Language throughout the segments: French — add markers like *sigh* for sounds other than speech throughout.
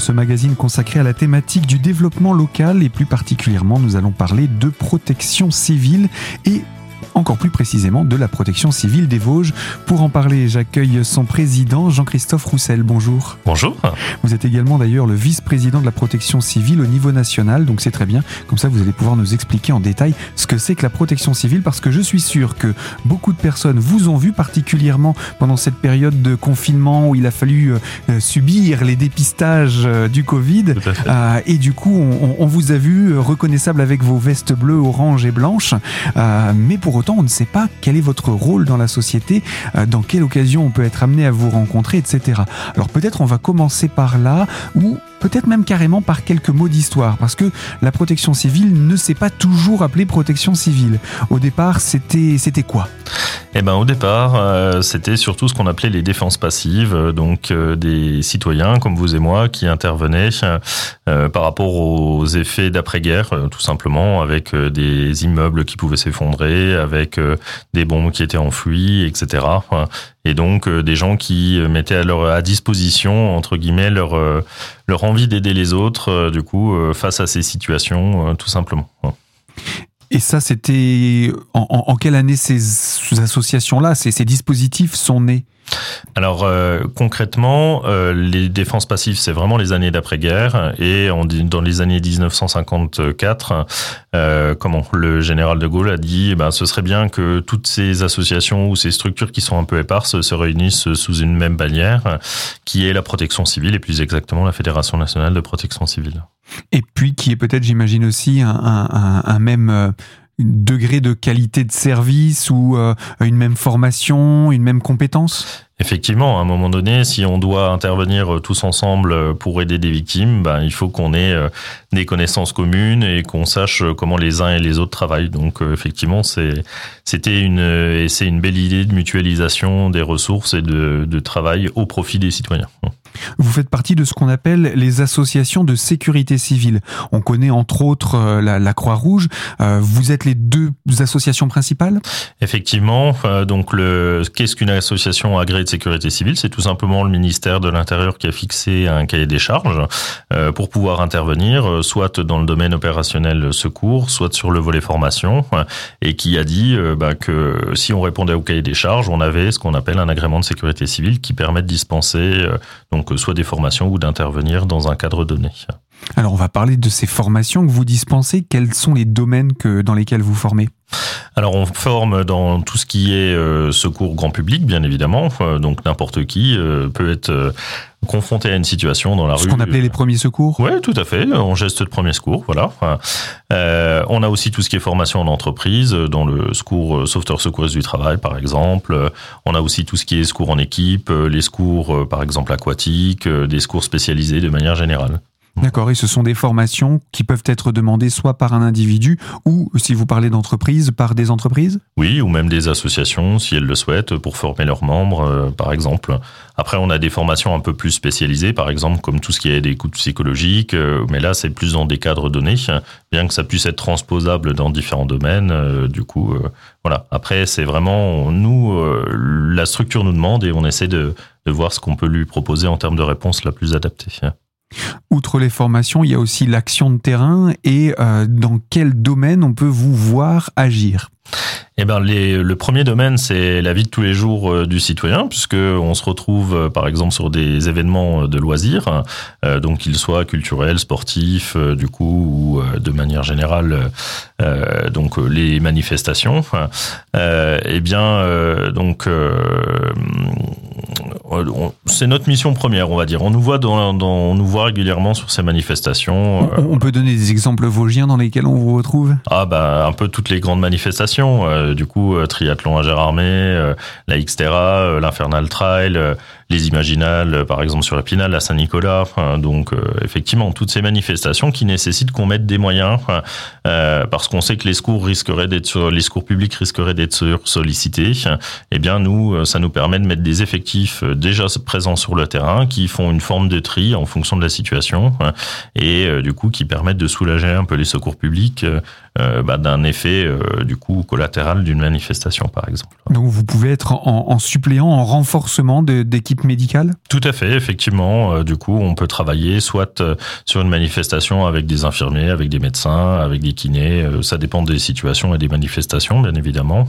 ce magazine consacré à la thématique du développement local et plus particulièrement nous allons parler de protection civile et encore plus précisément de la protection civile des Vosges. Pour en parler, j'accueille son président, Jean-Christophe Roussel. Bonjour. Bonjour. Vous êtes également d'ailleurs le vice-président de la protection civile au niveau national, donc c'est très bien. Comme ça, vous allez pouvoir nous expliquer en détail ce que c'est que la protection civile, parce que je suis sûr que beaucoup de personnes vous ont vu, particulièrement pendant cette période de confinement où il a fallu euh, subir les dépistages euh, du Covid. Euh, et du coup, on, on, vous a vu reconnaissable avec vos vestes bleues, orange et blanches. mais pour autant, on ne sait pas quel est votre rôle dans la société, euh, dans quelle occasion on peut être amené à vous rencontrer, etc. Alors peut-être on va commencer par là, ou peut-être même carrément par quelques mots d'histoire, parce que la protection civile ne s'est pas toujours appelée protection civile. Au départ, c'était quoi? Eh ben, au départ, euh, c'était surtout ce qu'on appelait les défenses passives, euh, donc des citoyens comme vous et moi qui intervenaient par rapport aux effets d'après-guerre, tout simplement, avec des immeubles qui pouvaient s'effondrer, avec des bombes qui étaient enfouies, etc. Et donc des gens qui mettaient à à disposition entre guillemets leur leur envie d'aider les autres, du coup, face à ces situations, tout simplement. Et ça, c'était en, quelle année ces associations-là, ces, ces dispositifs sont nés? Alors euh, concrètement, euh, les défenses passives, c'est vraiment les années d'après-guerre et dans les années 1954, euh, le général de Gaulle a dit, eh ben, ce serait bien que toutes ces associations ou ces structures qui sont un peu éparses se réunissent sous une même bannière, qui est la protection civile et plus exactement la Fédération nationale de protection civile. Et puis qui est peut-être, j'imagine aussi, un, même degré de qualité de service ou euh, une même formation, une même compétence? Effectivement, à un moment donné, si on doit intervenir euh, tous ensemble pour aider des victimes, ben, il faut qu'on ait des connaissances communes et qu'on sache comment les uns et les autres travaillent. Donc, effectivement, c'est, c'était une, et c'est une belle idée de mutualisation des ressources et de travail au profit des citoyens. Vous faites partie de ce qu'on appelle les associations de sécurité civile. On connaît entre autres euh, la, Croix-Rouge. Euh, vous êtes les deux associations principales? Effectivement. Euh, donc, qu'est-ce qu'une association agréée de sécurité civile? C'est tout simplement le ministère de l'Intérieur qui a fixé un cahier des charges pour pouvoir intervenir, soit dans le domaine opérationnel secours, soit sur le volet formation, et qui a dit bah, que si on répondait au cahier des charges, on avait ce qu'on appelle un agrément de sécurité civile qui permet de dispenser soit des formations ou d'intervenir dans un cadre donné. Alors on va parler de ces formations que vous dispensez. Quels sont les domaines que, dans lesquels vous formez? Alors on forme dans tout ce qui est euh, secours grand public, bien évidemment. Euh, donc n'importe qui euh, peut être confronté à une situation dans la rue. Ce qu'on appelait les premiers secours? Oui, tout à fait, en geste de premier secours, voilà. on a aussi tout ce qui est formation en entreprise, dans le secours sauveteur secouriste du travail, par exemple. On a aussi tout ce qui est secours en équipe, les secours, par exemple aquatiques, des secours spécialisés de manière générale. D'accord, et ce sont des formations qui peuvent être demandées soit par un individu ou, si vous parlez d'entreprise, par des entreprises? Oui, ou même des associations, si elles le souhaitent, pour former leurs membres, euh, par exemple. Après, on a des formations un peu plus spécialisées, par exemple, comme tout ce qui est des coûts psychologiques, euh, mais là, c'est plus dans des cadres donnés, bien que ça puisse être transposable dans différents domaines. Euh, du coup, voilà. Après, c'est vraiment, nous, la structure nous demande et on essaie de, de voir ce qu'on peut lui proposer en termes de réponse la plus adaptée. Outre les formations, il y a aussi l'action de terrain et euh, dans quel domaine on peut vous voir agir? Eh les, le premier domaine, c'est la vie de tous les jours euh, du citoyen, puisque on se retrouve, euh, par exemple, sur des événements de loisirs, donc qu'ils soient culturels, sportifs, du coup, ou de manière générale, donc les manifestations. eh bien, donc c'est notre mission première, on va dire. On nous voit dans, dans, on nous voit régulièrement sur ces manifestations. On, peut donner des exemples vosgiens dans lesquels on vous retrouve? Ah bah un peu toutes les grandes manifestations. Euh, du coup, euh, triathlon à Gérardmer, euh, la Xterra, l'Infernal Trail, les Imaginales, par exemple sur Épinal, la Saint-Nicolas. donc effectivement, toutes ces manifestations qui nécessitent qu'on mette des moyens parce qu'on sait que les secours risqueraient d'être les secours publics risqueraient d'être sollicités. Eh bien nous, ça nous permet de mettre des effectifs déjà présents sur le terrain, qui font une forme de tri en fonction de la situation et du coup qui permettent de soulager un peu les secours publics bah, d'un effet du coup collatéral d'une manifestation par exemple. Donc vous pouvez être en, suppléant, en renforcement d'équipes médicales Tout à fait, effectivement. du coup, on peut travailler soit sur une manifestation avec des infirmiers, avec des médecins, avec des kinés. ça dépend des situations et des manifestations, bien évidemment.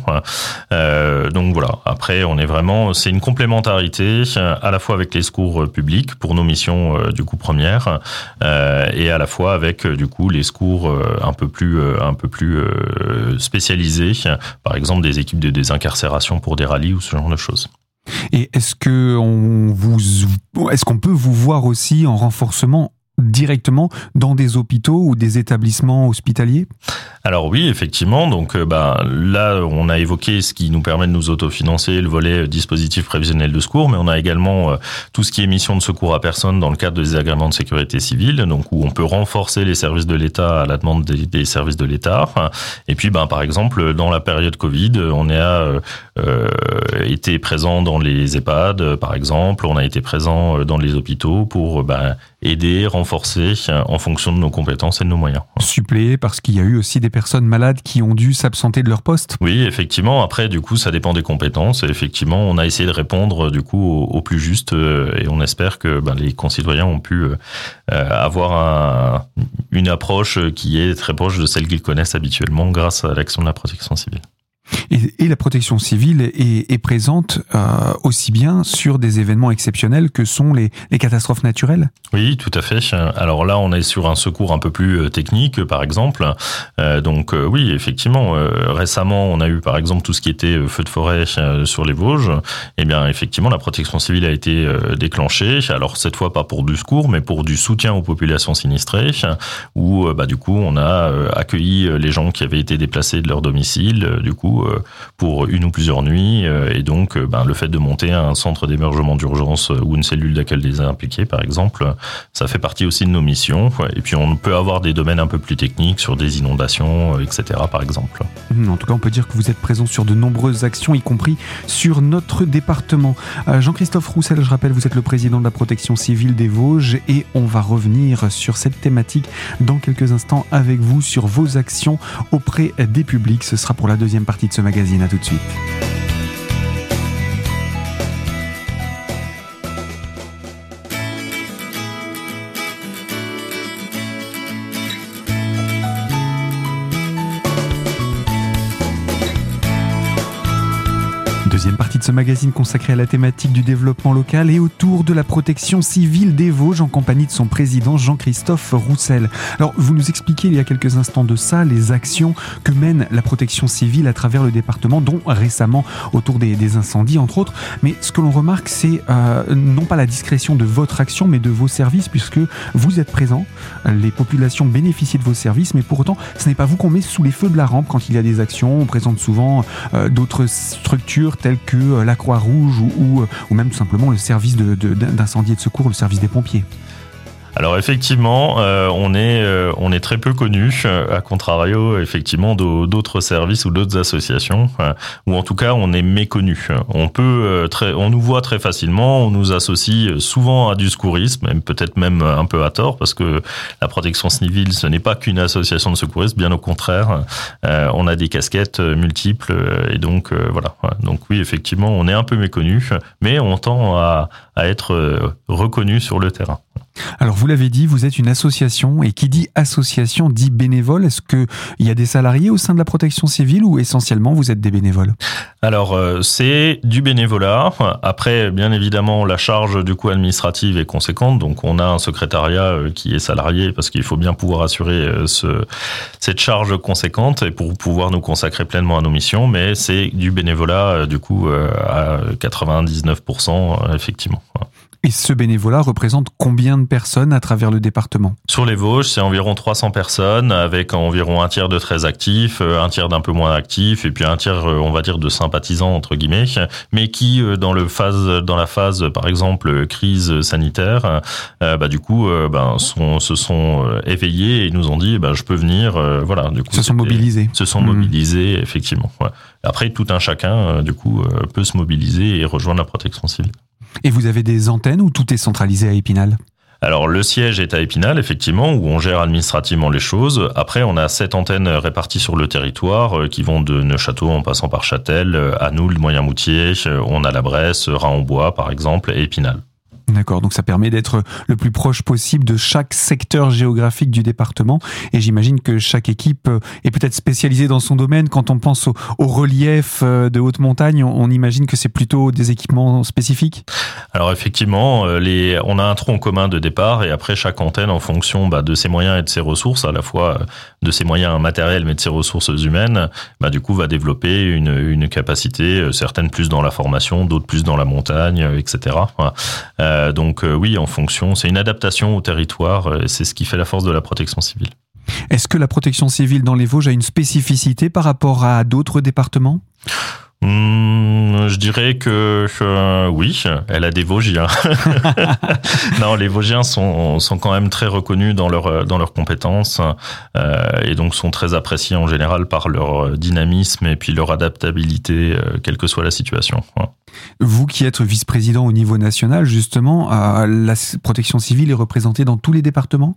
Euh, donc voilà. Après, on est vraiment, c'est une complémentarité à la fois avec les secours publics pour nos missions euh, du coup premières euh, et à la fois avec du coup les secours un peu plus un peu plus spécialisés, par exemple des équipes de désincarcération pour des rallyes ou ce genre de choses. Et est-ce que on vous, est-ce qu'on peut vous voir aussi en renforcement directement dans des hôpitaux ou des établissements hospitaliers? Alors oui, effectivement. Donc euh, bah, là, on a évoqué ce qui nous permet de nous autofinancer, le volet euh, dispositif prévisionnel de secours, mais on a également euh, tout ce qui est mission de secours à personne dans le cadre des agréments de sécurité civile, donc où on peut renforcer les services de l'État à la demande des, services de l'État. Et puis, bah, par exemple, dans la période Covid, on a été présent dans les EHPAD, par exemple, on a été présent dans les hôpitaux pour bah, aider, renforcer euh, en fonction de nos compétences et de nos moyens. Suppléer parce qu'il y a eu aussi des personnes malades qui ont dû s'absenter de leur poste. Oui, effectivement. Après, du coup, ça dépend des compétences. Et effectivement, on a essayé de répondre du coup au, plus juste euh, et on espère que ben, les concitoyens ont pu euh, avoir un, une approche qui est très proche de celle qu'ils connaissent habituellement grâce à l'action de la protection civile. Et, la protection civile est, présente euh, aussi bien sur des événements exceptionnels que sont les, catastrophes naturelles? Oui, tout à fait. Alors là, on est sur un secours un peu plus euh, technique, par exemple. Euh, donc oui, effectivement, récemment, on a eu par exemple tout ce qui était feu de forêt sur les Vosges. Eh bien, effectivement, la protection civile a été déclenchée. Alors cette fois, pas pour du secours, mais pour du soutien aux populations sinistrées, où bah, du coup, on a accueilli les gens qui avaient été déplacés de leur domicile, du coup, euh, pour une ou plusieurs nuits. Euh, et donc, euh, ben, le fait de monter un centre d'émergement d'urgence ou une cellule d'accueil des impliqués, par exemple, ça fait partie aussi de nos missions. Et puis, on peut avoir des domaines un peu plus techniques sur des inondations, etc., par exemple. Mmh, en tout cas, on peut dire que vous êtes présent sur de nombreuses actions, y compris sur notre département. Jean-Christophe Roussel, je rappelle, vous êtes le président de la protection civile des Vosges et on va revenir sur cette thématique dans quelques instants avec vous sur vos actions auprès des publics. Ce sera pour la deuxième partie ce magazine. À tout de suite. Deuxième partie de ce magazine consacré à la thématique du développement local et autour de la protection civile des Vosges en compagnie de son président Jean-Christophe Roussel. Alors, vous nous expliquez il y a quelques instants de ça les actions que mène la protection civile à travers le département, dont récemment autour des, incendies, entre autres. Mais ce que l'on remarque, c'est euh, non pas la discrétion de votre action, mais de vos services, puisque vous êtes présent, les populations bénéficient de vos services, mais pour autant, ce n'est pas vous qu'on met sous les feux de la rampe quand il y a des actions. On présente souvent euh, d'autres structures tels que euh, la Croix-Rouge ou, ou, même tout simplement le service d'incendie de, et de secours, le service des pompiers. Alors effectivement, euh, on est euh, on est très peu connu à contrario effectivement d'autres services ou d'autres associations ou en tout cas on est méconnu. On peut très on nous voit très facilement, on nous associe souvent à du secourisme, peut-être même un peu à tort parce que la protection civile ce n'est pas qu'une association de secouristes, bien au contraire. on a des casquettes multiples et donc voilà. Donc oui effectivement on est un peu méconnu, mais on tend à, à être reconnu sur le terrain. Alors vous l'avez dit, vous êtes une association et qui dit association dit bénévole. Est-ce qu'il y a des salariés au sein de la protection civile ou essentiellement vous êtes des bénévoles? Alors euh, c'est du bénévolat. Après bien évidemment la charge du coup administrative est conséquente donc on a un secrétariat euh, qui est salarié parce qu'il faut bien pouvoir assurer euh, ce, cette charge conséquente et pour pouvoir nous consacrer pleinement à nos missions mais c'est du bénévolat du coup à 99% effectivement. Et ce bénévolat représente combien de personnes à travers le département? Sur les Vosges, c'est environ 300 personnes, avec environ un tiers de très actifs, euh, un tiers d'un peu moins actifs, et puis un tiers, euh, on va dire, de sympathisants entre guillemets, mais qui, euh, dans le phase, dans la phase, par exemple, crise sanitaire, bah du coup, ben, sont, se sont éveillés et nous ont dit, bah, je peux venir, voilà. Du coup, se sont mobilisés. Se sont mmh. mobilisés, effectivement. Après, tout un chacun, du coup, peut se mobiliser et rejoindre la protection civile. Et vous avez des antennes où tout est centralisé à Épinal? Alors le siège est à Épinal, effectivement, où on gère administrativement les choses. Après, on a sept antennes réparties sur le territoire euh, qui vont de Neuchâteau en passant par Châtel, euh, Anoul, Moyen-Moutier, on a la Bresse, Raon-Bois par exemple, et Épinal. D'accord, donc ça permet d'être le plus proche possible de chaque secteur géographique du département. Et j'imagine que chaque équipe est peut-être spécialisée dans son domaine. Quand on pense au, relief euh, de haute montagne, on, imagine que c'est plutôt des équipements spécifiques? Alors effectivement, euh, on a un tronc commun de départ et après chaque antenne, en fonction bah, de ses moyens et de ses ressources, à la fois euh, de ses moyens matériels mais de ses ressources humaines, bah, du coup va développer une, capacité, certaines plus dans la formation, d'autres plus dans la montagne, etc. Euh, donc euh, oui, en fonction, c'est une adaptation au territoire, euh, c'est ce qui fait la force de la protection civile. Est-ce que la protection civile dans les Vosges a une spécificité par rapport à d'autres départements? Hmm, je dirais que oui, elle a des Vosgiens. *laughs* non, les Vosgiens sont, sont quand même très reconnus dans leur dans leurs compétences euh, et donc sont très appréciés en général par leur dynamisme et puis leur adaptabilité, euh, quelle que soit la situation. Vous qui êtes vice-président au niveau national, justement, euh, la protection civile est représentée dans tous les départements?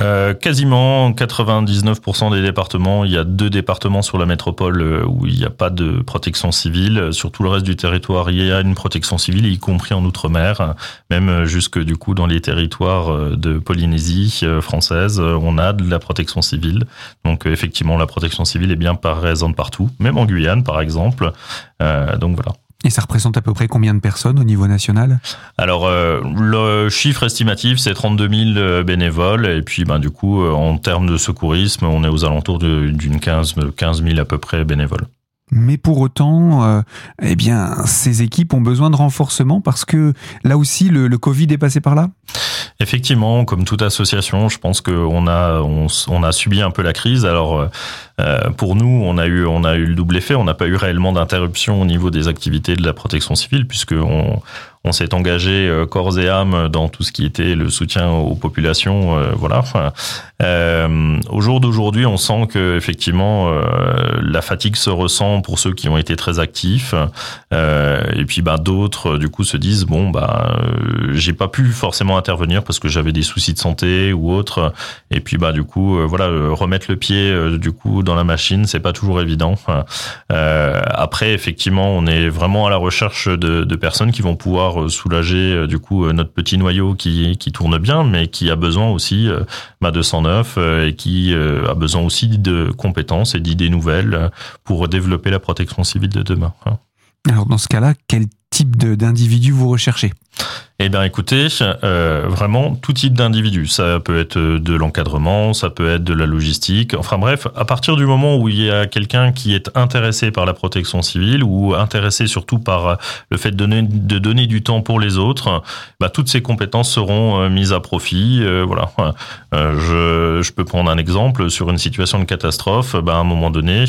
Euh, quasiment 99% des départements. Il y a deux départements sur la métropole euh, où il n'y a pas de protection civile. Sur tout le reste du territoire, il y a une protection civile, y compris en outre-mer, même jusque du coup dans les territoires euh, de Polynésie française, on a de la protection civile. Donc effectivement, la protection civile est bien présente partout, même en Guyane par exemple. donc voilà. Et ça représente à peu près combien de personnes au niveau national? Alors, euh, le chiffre estimatif, c'est 32 000 euh, bénévoles. Et puis, ben, du coup, euh, en termes de secourisme, on est aux alentours d'une 15, 15 000 à peu près bénévoles. Mais pour autant, eh bien, ces équipes ont besoin de renforcement parce que là aussi, le, le Covid est passé par là? Effectivement, comme toute association, je pense qu'on a on, on, a subi un peu la crise. Alors euh, pour nous, on a eu on a eu le double effet. On n'a pas eu réellement d'interruption au niveau des activités de la protection civile puisque on, s'est engagé euh, corps et âme dans tout ce qui était le soutien aux populations. Euh, voilà. Au jour d'aujourd'hui, on sent que effectivement la fatigue se ressent pour ceux qui ont été très actifs. et puis, bah, d'autres du coup se disent bon, bah, j'ai pas pu forcément intervenir parce que j'avais des soucis de santé ou autre. Et puis, bah, du coup, voilà, remettre le pied du coup la machine, c'est pas toujours évident. après, effectivement, on est vraiment à la recherche de, personnes qui vont pouvoir euh, soulager euh, du coup euh, notre petit noyau qui, qui tourne bien, mais qui a besoin aussi bah, de 109 et qui a besoin aussi de compétences et d'idées nouvelles pour développer la protection civile de demain. Hein. Alors dans ce cas-là, quel type d'individu vous recherchez eh bien, écoutez, euh, vraiment tout type d'individu. Ça peut être de l'encadrement, ça peut être de la logistique. Enfin bref, à partir du moment où il y a quelqu'un qui est intéressé par la protection civile ou intéressé surtout par le fait de donner, de donner du temps pour les autres, bah, toutes ces compétences seront euh, mises à profit. Euh, voilà. je, je peux prendre un exemple sur une situation de catastrophe. Bah, à un moment donné,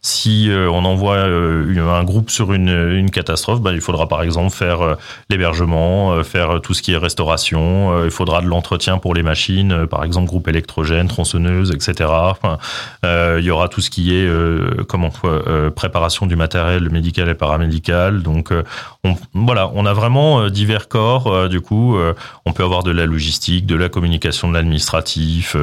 si on envoie un groupe sur une, une catastrophe, bah, il faudra par exemple faire l'hébergement faire tout ce qui est restauration. Euh, il faudra de l'entretien pour les machines, euh, par exemple groupe électrogène, tronçonneuse, etc. Euh, il y aura tout ce qui est comment préparation du matériel médical et paramédical. Donc on, voilà, on a vraiment divers corps. du coup, on peut avoir de la logistique, de la communication, de l'administratif.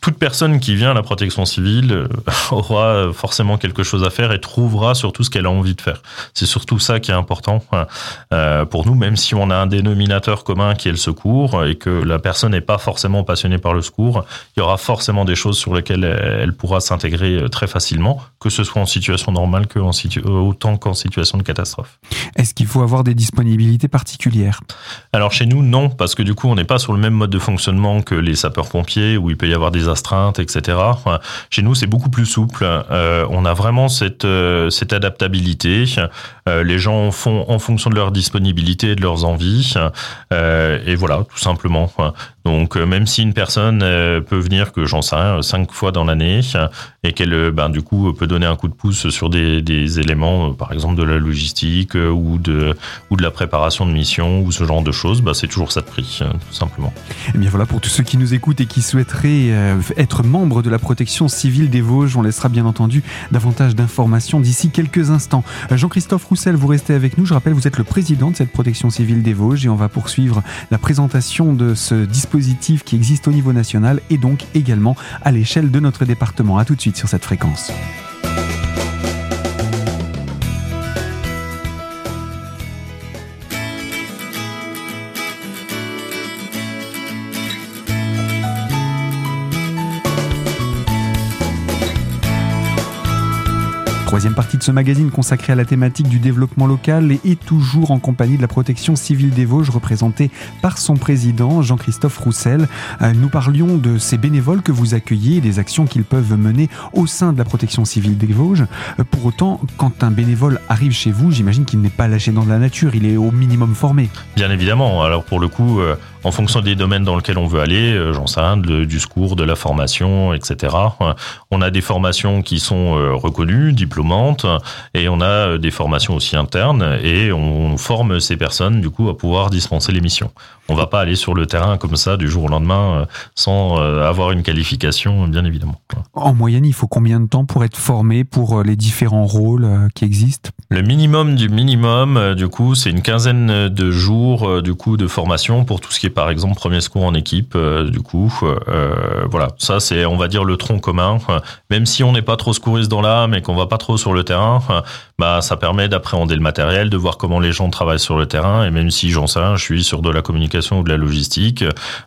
toute personne qui vient à la protection civile *laughs* aura forcément quelque chose à faire et trouvera surtout ce qu'elle a envie de faire. C'est surtout ça qui est important pour nous, même si on a un dénominateur commun qui est le secours et que la personne n'est pas forcément passionnée par le secours, il y aura forcément des choses sur lesquelles elle pourra s'intégrer euh, très facilement, que ce soit en situation normale que en euh, autant qu'en situation de catastrophe. Est-ce qu'il faut avoir des disponibilités particulières? Alors chez nous, non, parce que du coup, on n'est pas sur le même mode de fonctionnement que les sapeurs-pompiers où il peut y avoir des astreintes, etc. chez nous, c'est beaucoup plus souple. Euh, on a vraiment cette, cette adaptabilité. les gens font en fonction de leur disponibilité et de leurs envies. Euh, et voilà, tout simplement. Donc même si une personne peut venir que j'en sais rien cinq fois dans l'année et qu'elle ben du coup peut donner un coup de pouce sur des, éléments par exemple de la logistique ou de ou de la préparation de mission ou ce genre de choses, bah, c'est toujours ça de prix tout simplement. Et eh bien voilà pour tous ceux qui nous écoutent et qui souhaiteraient être membres de la protection civile des Vosges, on laissera bien entendu davantage d'informations d'ici quelques instants. Jean-Christophe Roussel, vous restez avec nous. Je rappelle, vous êtes le président de cette protection civile des Vosges et on va poursuivre la présentation de ce dispositif qui existe au niveau national et donc également à l'échelle de notre département. A tout de suite sur cette fréquence. Troisième partie de ce magazine consacré à la thématique du développement local et toujours en compagnie de la protection civile des Vosges représentée par son président Jean-Christophe Roussel. Euh, nous parlions de ces bénévoles que vous accueillez et des actions qu'ils peuvent mener au sein de la protection civile des Vosges. Euh, pour autant, quand un bénévole arrive chez vous, j'imagine qu'il n'est pas lâché dans la nature, il est au minimum formé. Bien évidemment. Alors pour le coup, euh, en fonction des domaines dans lesquels on veut aller, j'en sais rien, du secours, de la formation, etc. On a des formations qui sont reconnues, et on a euh, des formations aussi internes, et on forme ces personnes du coup à pouvoir dispenser les missions. On va pas aller sur le terrain comme ça du jour au lendemain sans avoir une qualification, bien évidemment. En moyenne, il faut combien de temps pour être formé pour les différents rôles qui existent? Le minimum du minimum, du coup, c'est une quinzaine de jours du coup de formation pour tout ce qui est par exemple premier secours en équipe. Euh, du coup, euh, voilà, ça c'est on va dire le tronc commun. Même si on n'est pas trop secouriste dans l'âme et qu'on va pas trop sur le terrain, bah ça permet d'appréhender le matériel, de voir comment les gens travaillent sur le terrain. Et même si j'en sais rien, je suis sur de la communication ou de la logistique,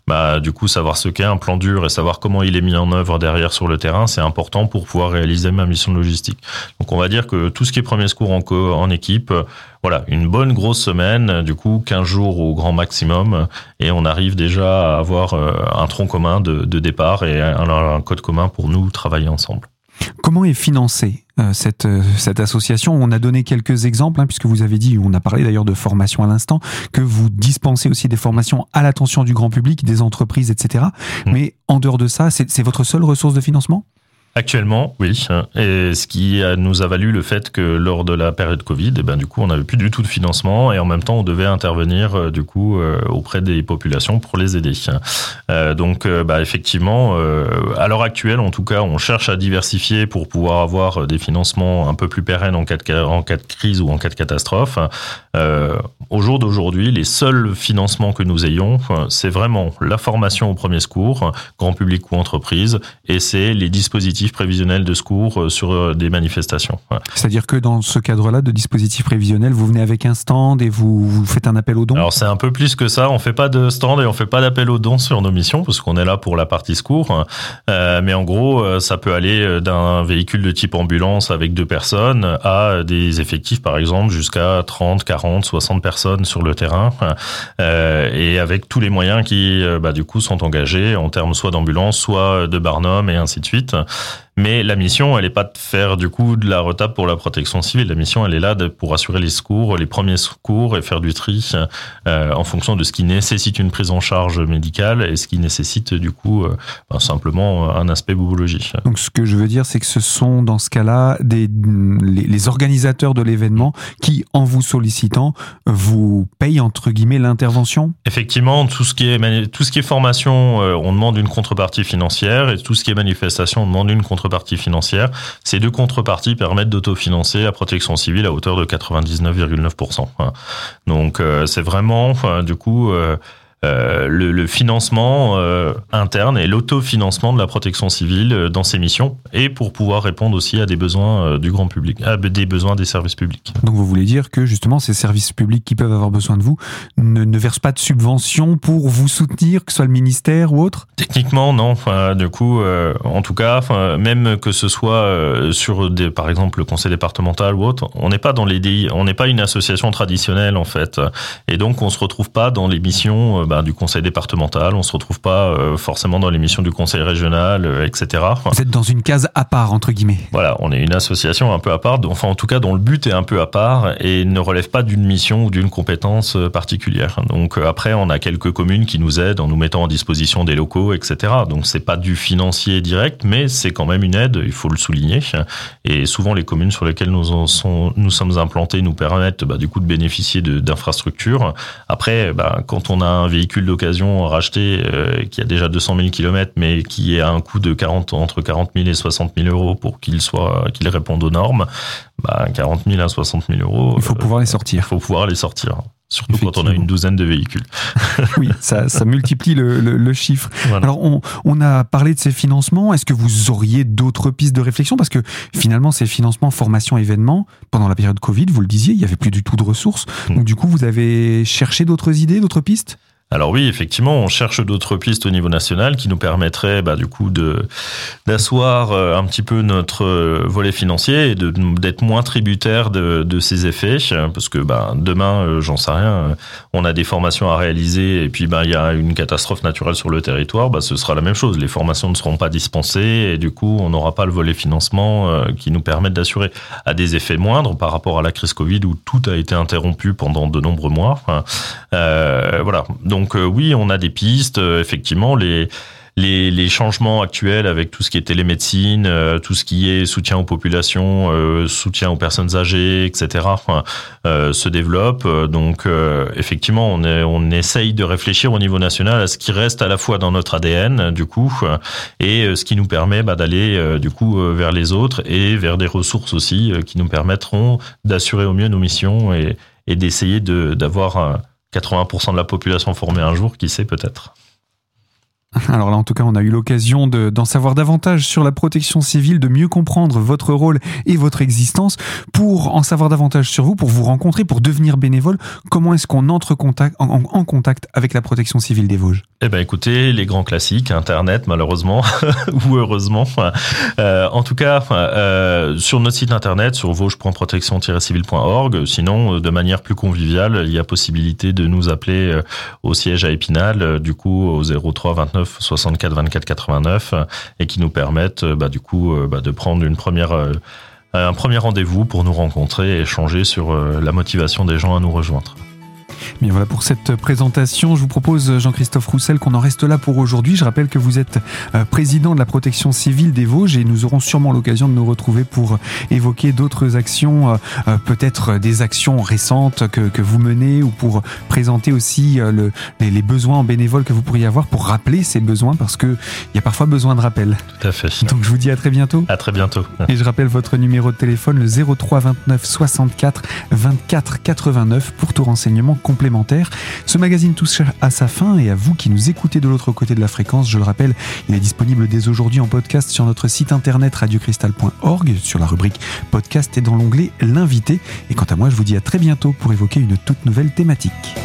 bah du coup savoir ce qu'est un plan dur et savoir comment il est mis en œuvre derrière sur le terrain, c'est important pour pouvoir réaliser ma mission logistique. Donc on va dire que tout ce qui est premier secours en, en équipe, voilà, une bonne grosse semaine, du coup 15 jours au grand maximum, et on arrive déjà à avoir euh, un tronc commun de, départ et un, code commun pour nous travailler ensemble. Comment est financée euh, cette, euh, cette association? On a donné quelques exemples, hein, puisque vous avez dit, on a parlé d'ailleurs de formation à l'instant, que vous dispensez aussi des formations à l'attention du grand public, des entreprises, etc. Mmh. Mais en dehors de ça, c'est votre seule ressource de financement? Actuellement, oui. Et ce qui nous a valu le fait que lors de la période Covid, eh ben, du coup, on n'avait plus du tout de financement et en même temps, on devait intervenir euh, du coup euh, auprès des populations pour les aider. Euh, donc, bah, effectivement, à l'heure actuelle, en tout cas, on cherche à diversifier pour pouvoir avoir des financements un peu plus pérennes en cas de, en cas de crise ou en cas de catastrophe. au jour d'aujourd'hui, les seuls financements que nous ayons, c'est vraiment la formation au premier secours, grand public ou entreprise, et c'est les dispositifs prévisionnel de secours euh, sur euh, des manifestations. C'est-à-dire que dans ce cadre-là de dispositif prévisionnel, vous venez avec un stand et vous, vous faites un appel aux dons Alors c'est un peu plus que ça, on fait pas de stand et on fait pas d'appel aux dons sur nos missions parce qu'on est là pour la partie secours. Euh, mais en gros, ça peut aller d'un véhicule de type ambulance avec deux personnes à des effectifs par exemple jusqu'à 30, 40, 60 personnes sur le terrain et avec tous les moyens qui bah, du coup sont engagés en termes soit d'ambulance, soit de barnum et ainsi de suite. Mais la mission, elle n'est pas de faire du coup de la retape pour la protection civile. La mission, elle est là de, pour assurer les secours, les premiers secours et faire du tri euh, en fonction de ce qui nécessite une prise en charge médicale et ce qui nécessite du coup euh, ben, simplement un aspect bobologie. Donc ce que je veux dire, c'est que ce sont dans ce cas-là des, les, organisateurs de l'événement qui, en vous sollicitant, vous payent entre guillemets l'intervention? Effectivement, tout ce qui est, tout ce qui est formation, euh, on demande une contrepartie financière et tout ce qui est manifestation, on demande une contrepartie contrepartie financière. Ces deux contreparties permettent d'autofinancer la protection civile à hauteur de 99,9%. Donc euh, c'est vraiment, du coup, euh, le, le, financement euh, interne et l'autofinancement de la protection civile euh, dans ses missions et pour pouvoir répondre aussi à des besoins du grand public, à des besoins des services publics. Donc vous voulez dire que justement ces services publics qui peuvent avoir besoin de vous ne, ne versent pas de subventions pour vous soutenir, que ce soit le ministère ou autre? Techniquement non. Enfin, du coup, en tout cas, enfin, même que ce soit sur des, par exemple le conseil départemental ou autre, on n'est pas dans les DI, on n'est pas une association traditionnelle en fait, et donc on se retrouve pas dans les missions bah, du conseil départemental, on se retrouve pas forcément dans l'émission du conseil régional, etc. Vous êtes dans une case à part entre guillemets. Voilà, on est une association un peu à part, enfin en tout cas dont le but est un peu à part et ne relève pas d'une mission ou d'une compétence particulière. Donc après, on a quelques communes qui nous aident en nous mettant en disposition des locaux, etc. Donc c'est pas du financier direct, mais c'est quand même une aide, il faut le souligner. Et souvent les communes sur lesquelles nous, nous sommes implantés nous permettent bah, du coup de bénéficier d'infrastructures. Après, bah, quand on a un véhicule d'occasion racheté euh, qui a déjà 200 000 km, mais qui est à un coût de 40, entre 40 000 et 60 000 euros pour qu'il soit, qu'il réponde aux normes, bah, 40 000 à 60 000 euros. Il faut pouvoir les sortir. Il faut pouvoir les sortir. Surtout quand on a une douzaine de véhicules. *laughs* oui, ça, ça multiplie le, le, chiffre. Alors, on, on, a parlé de ces financements. Est-ce que vous auriez d'autres pistes de réflexion? Parce que finalement, ces financements, formation, événements, pendant la période Covid, vous le disiez, il y avait plus du tout de ressources. Mm. Donc, du coup, vous avez cherché d'autres idées, d'autres pistes? Alors oui, effectivement, on cherche d'autres pistes au niveau national qui nous permettraient bah, du coup d'asseoir euh, un petit peu notre euh, volet financier et d'être moins tributaire de, ces effets, parce que bah, demain, euh, j'en sais rien, on a des formations à réaliser et puis bah il y a une catastrophe naturelle sur le territoire, bah ce sera la même chose. Les formations ne seront pas dispensées et du coup, on n'aura pas le volet financement qui nous permette d'assurer à des effets moindres par rapport à la crise Covid où tout a été interrompu pendant de nombreux mois. Euh, voilà. Donc donc euh, oui, on a des pistes. Euh, effectivement, les, les, changements actuels avec tout ce qui est télémédecine, euh, tout ce qui est soutien aux populations, soutien aux personnes âgées, etc., se développent. Donc effectivement, on, on essaye de réfléchir au niveau national à ce qui reste à la fois dans notre ADN, du coup, et ce qui nous permet bah, d'aller du coup vers les autres et vers des ressources aussi qui nous permettront d'assurer au mieux nos missions et, et d'essayer d'avoir 80% de la population formée un jour, qui sait peut-être. *laughs* Alors là, en tout cas, on a eu l'occasion d'en savoir davantage sur la protection civile, de mieux comprendre votre rôle et votre existence. Pour en savoir davantage sur vous, pour vous rencontrer, pour devenir bénévole, comment est-ce qu'on entre en, contact avec la protection civile des Vosges? Eh ben, écoutez, les grands classiques, Internet, malheureusement *laughs* ou heureusement. Euh, en tout cas, euh, sur notre site internet, sur vosges.protection-civile.org. Sinon, euh, de manière plus conviviale, il y a possibilité de nous appeler au siège à Épinal, du coup au 03 29 64 24 89 et qui nous permettent euh, bah, du coup euh, bah, de prendre une première euh, un premier rendez-vous pour nous rencontrer et échanger sur la motivation des gens à nous rejoindre. Bien voilà pour cette présentation. Je vous propose, Jean-Christophe Roussel, qu'on en reste là pour aujourd'hui. Je rappelle que vous êtes euh, président de la protection civile des Vosges et nous aurons sûrement l'occasion de nous retrouver pour évoquer d'autres actions, euh, euh, peut-être des actions récentes que, que, vous menez ou pour présenter aussi le, les, besoins en bénévole que vous pourriez avoir pour rappeler ces besoins parce qu'il y a parfois besoin de rappel. Tout à fait. Donc je vous dis à très bientôt. À très bientôt. Et je rappelle votre numéro de téléphone, le 03 29 64 24 89 pour tout renseignement complémentaires. Ce magazine touche à sa fin et à vous qui nous écoutez de l'autre côté de la fréquence, je le rappelle, il est disponible dès aujourd'hui en podcast sur notre site internet radiocristal.org sur la rubrique podcast et dans l'onglet l'invité. Et quant à moi, je vous dis à très bientôt pour évoquer une toute nouvelle thématique.